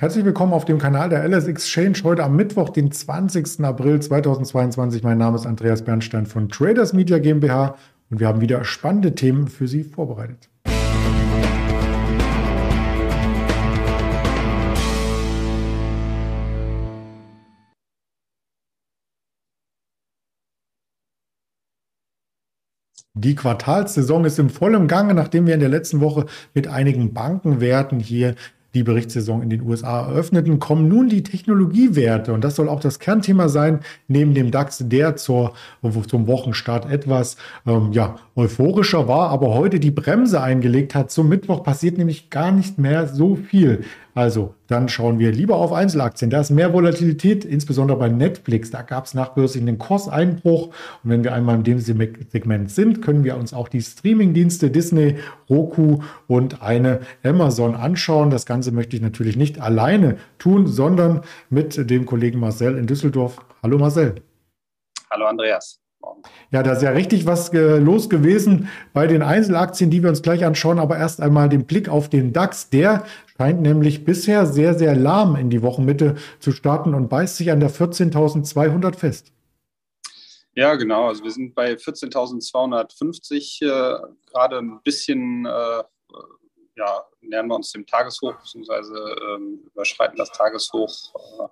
Herzlich willkommen auf dem Kanal der LS Exchange heute am Mittwoch, den 20. April 2022. Mein Name ist Andreas Bernstein von Traders Media GmbH und wir haben wieder spannende Themen für Sie vorbereitet. Die Quartalssaison ist im vollen Gange, nachdem wir in der letzten Woche mit einigen Bankenwerten hier die Berichtssaison in den USA eröffneten, kommen nun die Technologiewerte. Und das soll auch das Kernthema sein, neben dem DAX, der zur, zum Wochenstart etwas ähm, ja, euphorischer war, aber heute die Bremse eingelegt hat. Zum Mittwoch passiert nämlich gar nicht mehr so viel. Also dann schauen wir lieber auf Einzelaktien. Da ist mehr Volatilität, insbesondere bei Netflix. Da gab es nachbörslich einen Kurseinbruch. Und wenn wir einmal in dem Segment sind, können wir uns auch die Streamingdienste Disney, Roku und eine Amazon anschauen. Das Ganze möchte ich natürlich nicht alleine tun, sondern mit dem Kollegen Marcel in Düsseldorf. Hallo Marcel. Hallo Andreas. Ja, da ist ja richtig was äh, los gewesen bei den Einzelaktien, die wir uns gleich anschauen. Aber erst einmal den Blick auf den DAX. Der scheint nämlich bisher sehr, sehr lahm in die Wochenmitte zu starten und beißt sich an der 14.200 fest. Ja, genau. Also wir sind bei 14.250 äh, gerade ein bisschen, äh, ja, nähern wir uns dem Tageshoch, beziehungsweise äh, überschreiten das Tageshoch, äh,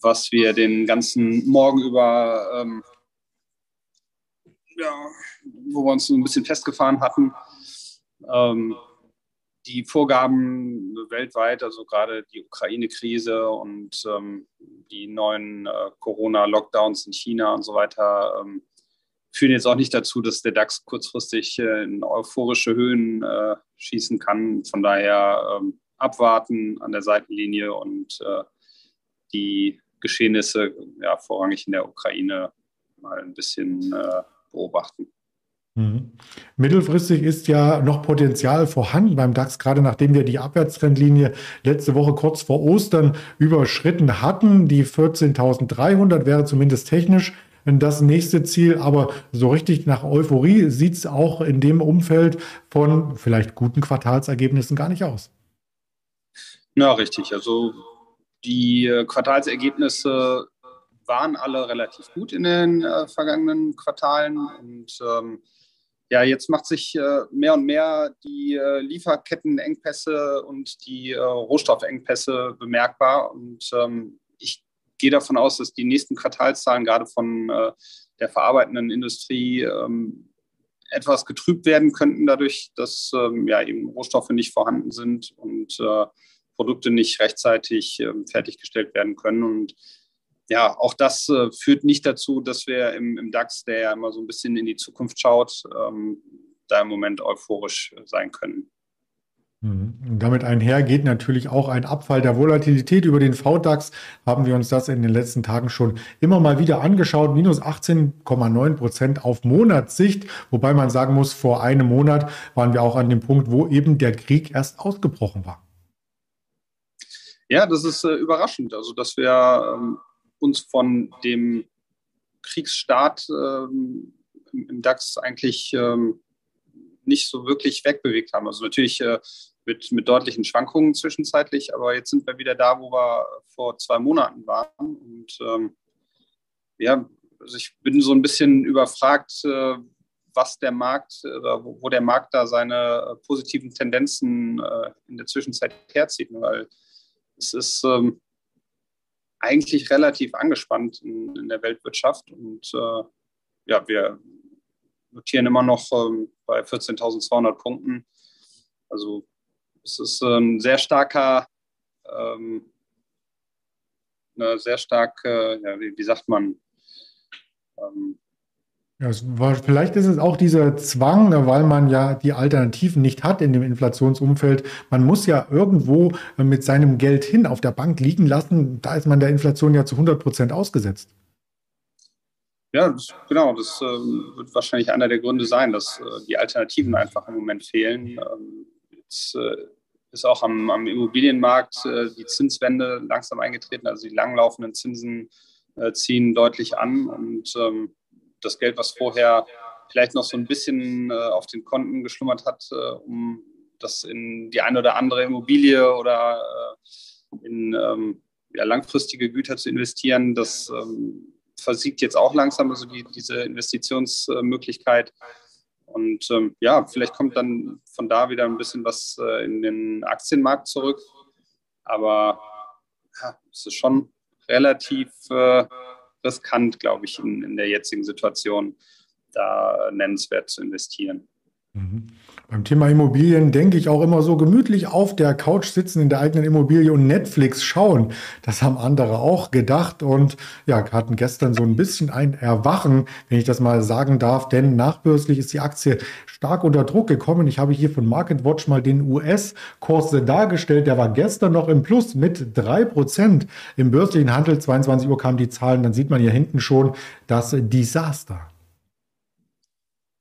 was wir den ganzen Morgen über ähm, ja, wo wir uns ein bisschen festgefahren hatten. Ähm, die Vorgaben weltweit, also gerade die Ukraine-Krise und ähm, die neuen äh, Corona-Lockdowns in China und so weiter, ähm, führen jetzt auch nicht dazu, dass der DAX kurzfristig äh, in euphorische Höhen äh, schießen kann. Von daher ähm, abwarten an der Seitenlinie und äh, die Geschehnisse ja, vorrangig in der Ukraine mal ein bisschen äh, beobachten. Mhm. Mittelfristig ist ja noch Potenzial vorhanden beim DAX, gerade nachdem wir die Abwärtstrendlinie letzte Woche kurz vor Ostern überschritten hatten. Die 14.300 wäre zumindest technisch das nächste Ziel, aber so richtig nach Euphorie sieht es auch in dem Umfeld von vielleicht guten Quartalsergebnissen gar nicht aus. Ja, richtig. Also die äh, Quartalsergebnisse waren alle relativ gut in den äh, vergangenen Quartalen. Und ähm, ja, jetzt macht sich äh, mehr und mehr die äh, Lieferkettenengpässe und die äh, Rohstoffengpässe bemerkbar. Und ähm, ich gehe davon aus, dass die nächsten Quartalszahlen gerade von äh, der verarbeitenden Industrie ähm, etwas getrübt werden könnten, dadurch, dass ähm, ja eben Rohstoffe nicht vorhanden sind und äh, Produkte nicht rechtzeitig ähm, fertiggestellt werden können. Und ja, auch das äh, führt nicht dazu, dass wir im, im, DAX, der ja immer so ein bisschen in die Zukunft schaut, ähm, da im Moment euphorisch sein können. Mhm. Und damit einher geht natürlich auch ein Abfall der Volatilität. Über den VDAX haben wir uns das in den letzten Tagen schon immer mal wieder angeschaut. Minus 18,9 Prozent auf Monatssicht. Wobei man sagen muss, vor einem Monat waren wir auch an dem Punkt, wo eben der Krieg erst ausgebrochen war. Ja, das ist äh, überraschend. Also, dass wir ähm, uns von dem Kriegsstart ähm, im DAX eigentlich ähm, nicht so wirklich wegbewegt haben. Also natürlich äh, mit, mit deutlichen Schwankungen zwischenzeitlich, aber jetzt sind wir wieder da, wo wir vor zwei Monaten waren. Und ähm, ja, also ich bin so ein bisschen überfragt, äh, was der Markt oder wo, wo, der Markt da seine äh, positiven Tendenzen äh, in der Zwischenzeit herzieht. Weil es ist ähm, eigentlich relativ angespannt in, in der Weltwirtschaft. Und äh, ja, wir notieren immer noch ähm, bei 14.200 Punkten. Also es ist ein sehr starker, ähm, eine sehr starke, ja, wie, wie sagt man, ähm, ja, war, vielleicht ist es auch dieser Zwang, weil man ja die Alternativen nicht hat in dem Inflationsumfeld. Man muss ja irgendwo mit seinem Geld hin auf der Bank liegen lassen. Da ist man der Inflation ja zu 100 Prozent ausgesetzt. Ja, genau. Das äh, wird wahrscheinlich einer der Gründe sein, dass äh, die Alternativen einfach im Moment fehlen. Ähm, jetzt äh, ist auch am, am Immobilienmarkt äh, die Zinswende langsam eingetreten. Also die langlaufenden Zinsen äh, ziehen deutlich an und ähm, das Geld, was vorher vielleicht noch so ein bisschen äh, auf den Konten geschlummert hat, äh, um das in die eine oder andere Immobilie oder äh, in ähm, ja, langfristige Güter zu investieren, das ähm, versiegt jetzt auch langsam, also die, diese Investitionsmöglichkeit. Und ähm, ja, vielleicht kommt dann von da wieder ein bisschen was äh, in den Aktienmarkt zurück. Aber ja, es ist schon relativ äh, riskant, glaube ich, in, in der jetzigen Situation, da nennenswert zu investieren. Mhm. Beim Thema Immobilien denke ich auch immer so gemütlich auf der Couch sitzen in der eigenen Immobilie und Netflix schauen. Das haben andere auch gedacht und ja, hatten gestern so ein bisschen ein Erwachen, wenn ich das mal sagen darf, denn nachbörslich ist die Aktie stark unter Druck gekommen. Ich habe hier von MarketWatch mal den US-Kurs dargestellt. Der war gestern noch im Plus mit drei Prozent im börslichen Handel. 22 Uhr kamen die Zahlen. Dann sieht man hier hinten schon das Desaster.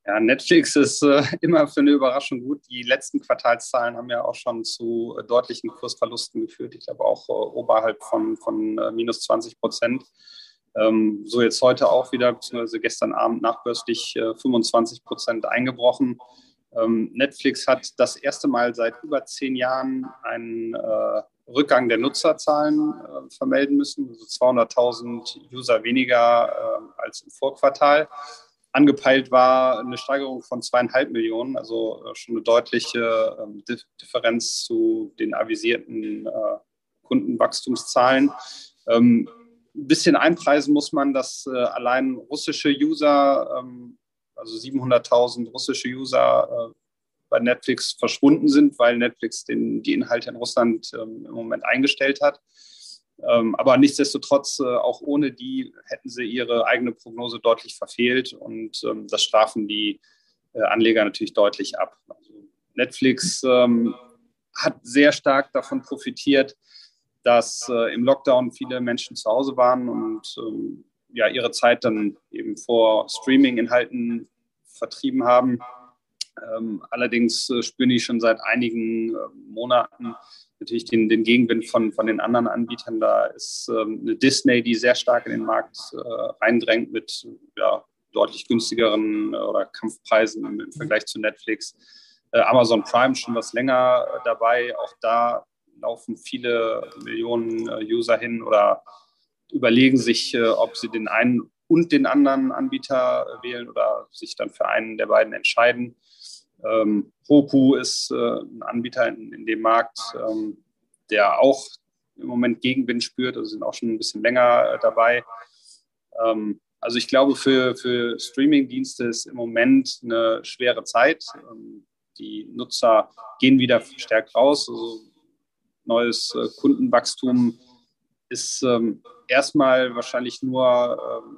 Ja, Netflix ist äh, immer für eine Überraschung gut. Die letzten Quartalszahlen haben ja auch schon zu äh, deutlichen Kursverlusten geführt. Ich glaube auch äh, oberhalb von, von äh, minus 20 Prozent. Ähm, so jetzt heute auch wieder, beziehungsweise gestern Abend nachbörslich 25 äh, Prozent eingebrochen. Ähm, Netflix hat das erste Mal seit über zehn Jahren einen äh, Rückgang der Nutzerzahlen vermelden müssen, also 200.000 User weniger als im Vorquartal angepeilt war eine Steigerung von zweieinhalb Millionen, also äh, schon eine deutliche ähm, Differenz zu den avisierten äh, Kundenwachstumszahlen. Ähm, ein bisschen einpreisen muss man, dass äh, allein russische User, ähm, also 700.000 russische User bei Netflix verschwunden sind, weil Netflix den, die Inhalte in Russland im Moment eingestellt hat. Ähm, aber nichtsdestotrotz, äh, auch ohne die hätten sie ihre eigene Prognose deutlich verfehlt und ähm, das strafen die äh, Anleger natürlich deutlich ab. Also Netflix ähm, hat sehr stark davon profitiert, dass äh, im Lockdown viele Menschen zu Hause waren und ja, ihre Zeit dann eben vor Streaming-Inhalten vertrieben haben. Ähm, allerdings äh, spüren die schon seit einigen äh, Monaten natürlich den, den Gegenwind von, von den anderen Anbietern. Da ist ähm, eine Disney, die sehr stark in den Markt äh, reindrängt mit ja, deutlich günstigeren oder Kampfpreisen im, Vergleich zu Netflix. Amazon Prime schon was länger dabei. Auch da laufen viele Millionen User hin oder überlegen sich, ob sie den einen und den anderen Anbieter wählen oder sich dann für einen der beiden entscheiden. Ähm, Roku ist äh, ein Anbieter in, in dem Markt, ähm, der auch im Moment Gegenwind spürt, also sind auch schon ein bisschen länger äh, dabei. Ähm, also ich glaube, für, für Streaming-Dienste ist im Moment eine schwere Zeit. Ähm, die Nutzer gehen wieder verstärkt raus. Also neues äh, Kundenwachstum ist ähm, erstmal wahrscheinlich nur ähm,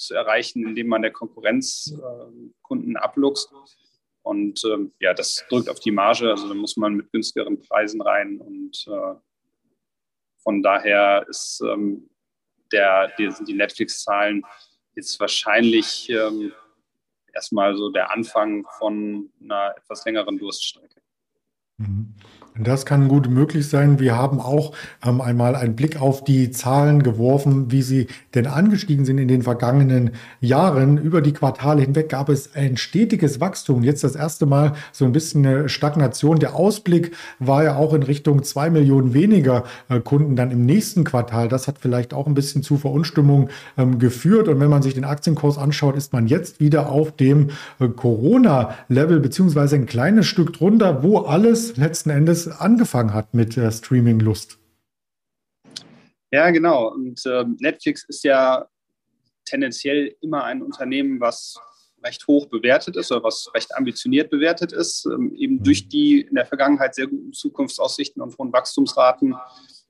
zu erreichen, indem man der Konkurrenz äh, Kunden abluchst. Und ähm, ja, das drückt auf die Marge. Also da muss man mit günstigeren Preisen rein. Und äh, von daher ist ähm, der, die, die Netflix-Zahlen jetzt wahrscheinlich ähm, erstmal so der Anfang von einer etwas längeren Durststrecke. Mhm. Das kann gut möglich sein. Wir haben auch ähm, einmal einen Blick auf die Zahlen geworfen, wie sie denn angestiegen sind in den vergangenen Jahren. Über die Quartale hinweg gab es ein stetiges Wachstum. Jetzt das erste Mal so ein bisschen eine Stagnation. Der Ausblick war ja auch in Richtung zwei Millionen weniger äh, Kunden dann im nächsten Quartal. Das hat vielleicht auch ein bisschen zu Verunstimmung ähm, geführt. Und wenn man sich den Aktienkurs anschaut, ist man jetzt wieder auf dem äh, Corona-Level beziehungsweise ein kleines Stück drunter, wo alles letzten Endes angefangen hat mit der Streaming-Lust. Ja, genau. Und äh, Netflix ist ja tendenziell immer ein Unternehmen, was recht hoch bewertet ist oder was recht ambitioniert bewertet ist, ähm, eben mhm. durch die in der Vergangenheit sehr guten Zukunftsaussichten und hohen Wachstumsraten.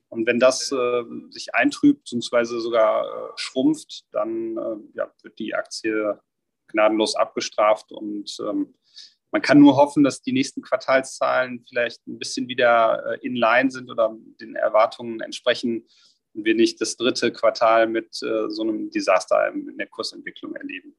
Und wenn das äh, sich eintrübt bzw. sogar äh, schrumpft, dann äh, ja, wird die Aktie gnadenlos abgestraft und ähm, man kann nur hoffen, dass die nächsten Quartalszahlen vielleicht ein bisschen wieder äh, in line sind oder den Erwartungen entsprechen und wir nicht das dritte Quartal mit äh, so einem Desaster in der Kursentwicklung erleben.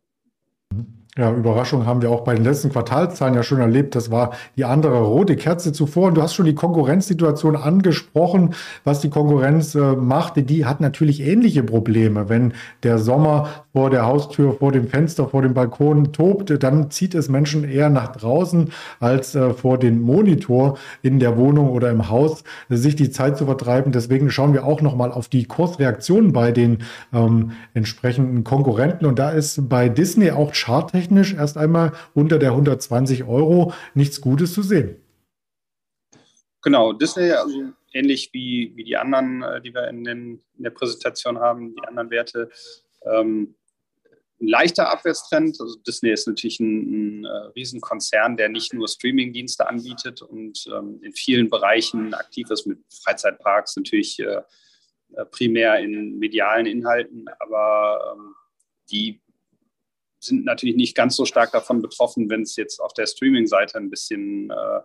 Ja, Überraschung haben wir auch bei den letzten Quartalzahlen ja schon erlebt. Das war die andere rote Kerze zuvor. Und du hast schon die Konkurrenzsituation angesprochen, was die Konkurrenz äh, machte. Die hat natürlich ähnliche Probleme. Wenn der Sommer vor der Haustür, vor dem Fenster, vor dem Balkon tobt, dann zieht es Menschen eher nach draußen als äh, vor den Monitor in der Wohnung oder im Haus, sich die Zeit zu vertreiben. Deswegen schauen wir auch nochmal auf die Kursreaktionen bei den ähm, entsprechenden Konkurrenten. Und da ist bei Disney auch charttechnisch technisch erst einmal unter der 120 Euro nichts Gutes zu sehen. Genau, Disney, also ähnlich wie, wie die anderen, äh, die wir in, den, in der Präsentation haben, die anderen Werte, ähm, ein leichter Abwärtstrend. Also Disney ist natürlich ein, ein äh, Riesenkonzern, der nicht nur Streamingdienste anbietet und ähm, in vielen Bereichen aktiv ist mit Freizeitparks, natürlich äh, äh primär in medialen Inhalten, aber ähm, die sind natürlich nicht ganz so stark davon betroffen, wenn es jetzt auf der Streaming-Seite ein bisschen äh,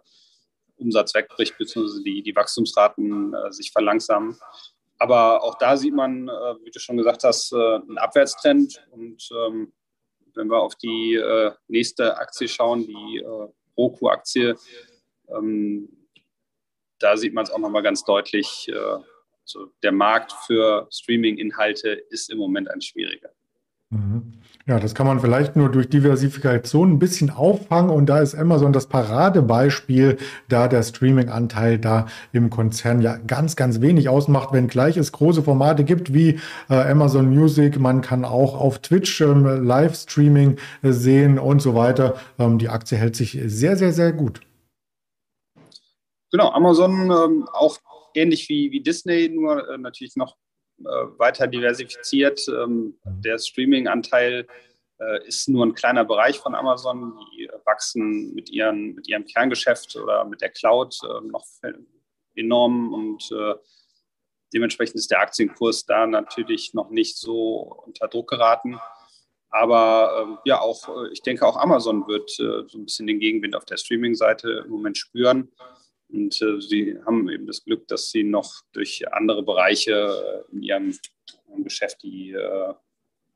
Umsatz wegbricht, beziehungsweise die, die Wachstumsraten äh, sich verlangsamen. Aber auch da sieht man, äh, wie du schon gesagt hast, äh, einen Abwärtstrend. Und ähm, wenn wir auf die äh, nächste Aktie schauen, die äh, Roku-Aktie, ähm, da sieht man es auch nochmal ganz deutlich. also der Markt für Streaming-Inhalte ist im Moment ein schwieriger. Mhm. Ja, das kann man vielleicht nur durch Diversifikation ein bisschen auffangen und da ist Amazon das Paradebeispiel, da der Streaming-Anteil da im Konzern ja ganz, ganz wenig ausmacht, wenngleich es große Formate gibt wie äh, Amazon Music, man kann auch auf Twitch ähm, Livestreaming äh, sehen und so weiter. Ähm, die Aktie hält sich sehr, sehr, sehr gut. Genau, Amazon ähm, auch ähnlich wie, wie Disney, nur äh, natürlich noch weiter diversifiziert. Ähm, der Streaming-Anteil äh, ist nur ein kleiner Bereich von Amazon. Die wachsen mit, ihren, mit ihrem Kerngeschäft oder mit der Cloud äh, noch enorm und dementsprechend ist der Aktienkurs da natürlich noch nicht so unter Druck geraten. Aber ähm, ja, auch ich denke, auch Amazon wird so ein bisschen den Gegenwind auf der Streaming-Seite im Moment spüren. Und äh, sie haben eben das Glück, dass sie noch durch andere Bereiche in ihrem Geschäft die äh,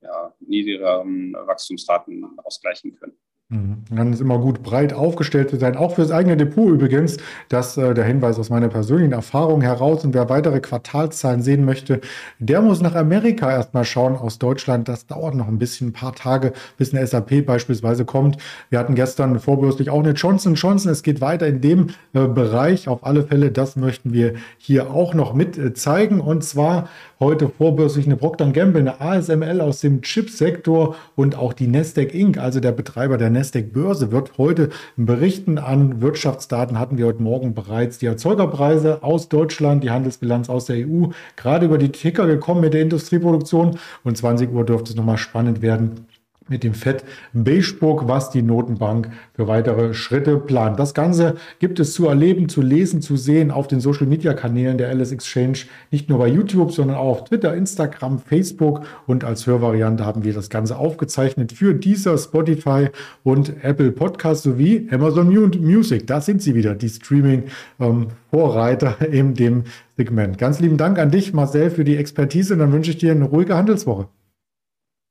ja, niedrigeren Wachstumsraten ausgleichen können. Mhm. Dann ist immer gut, breit aufgestellt zu sein, auch fürs eigene Depot übrigens. Das äh, der Hinweis aus meiner persönlichen Erfahrung heraus. Und wer weitere Quartalszahlen sehen möchte, der muss nach Amerika erstmal schauen aus Deutschland. Das dauert noch ein bisschen, ein paar Tage, bis eine SAP beispielsweise kommt. Wir hatten gestern vorbürstlich auch eine Johnson Johnson. Es geht weiter in dem äh, Bereich. Auf alle Fälle, das möchten wir hier auch noch mit äh, zeigen. Und zwar heute vorbörslich eine Procter Gamble, eine ASML aus dem Chipsektor und auch die Nasdaq Inc., also der Betreiber der Nasdaq Nasdaq Börse wird heute berichten. An Wirtschaftsdaten hatten wir heute Morgen bereits die Erzeugerpreise aus Deutschland, die Handelsbilanz aus der EU, gerade über die Ticker gekommen mit der Industrieproduktion. Und 20 Uhr dürfte es nochmal spannend werden mit dem Fed Beigebook, was die Notenbank für weitere Schritte plant. Das Ganze gibt es zu erleben, zu lesen, zu sehen auf den Social Media Kanälen der LS Exchange, nicht nur bei YouTube, sondern auch auf Twitter, Instagram, Facebook und als Hörvariante haben wir das Ganze aufgezeichnet für dieser Spotify und Apple Podcast sowie Amazon Music. Da sind sie wieder, die Streaming ähm, Vorreiter in dem Segment. Ganz lieben Dank an dich, Marcel, für die Expertise und dann wünsche ich dir eine ruhige Handelswoche.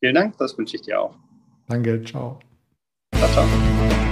Vielen Dank, das wünsche ich dir auch. Danke, ciao. Ciao, ciao.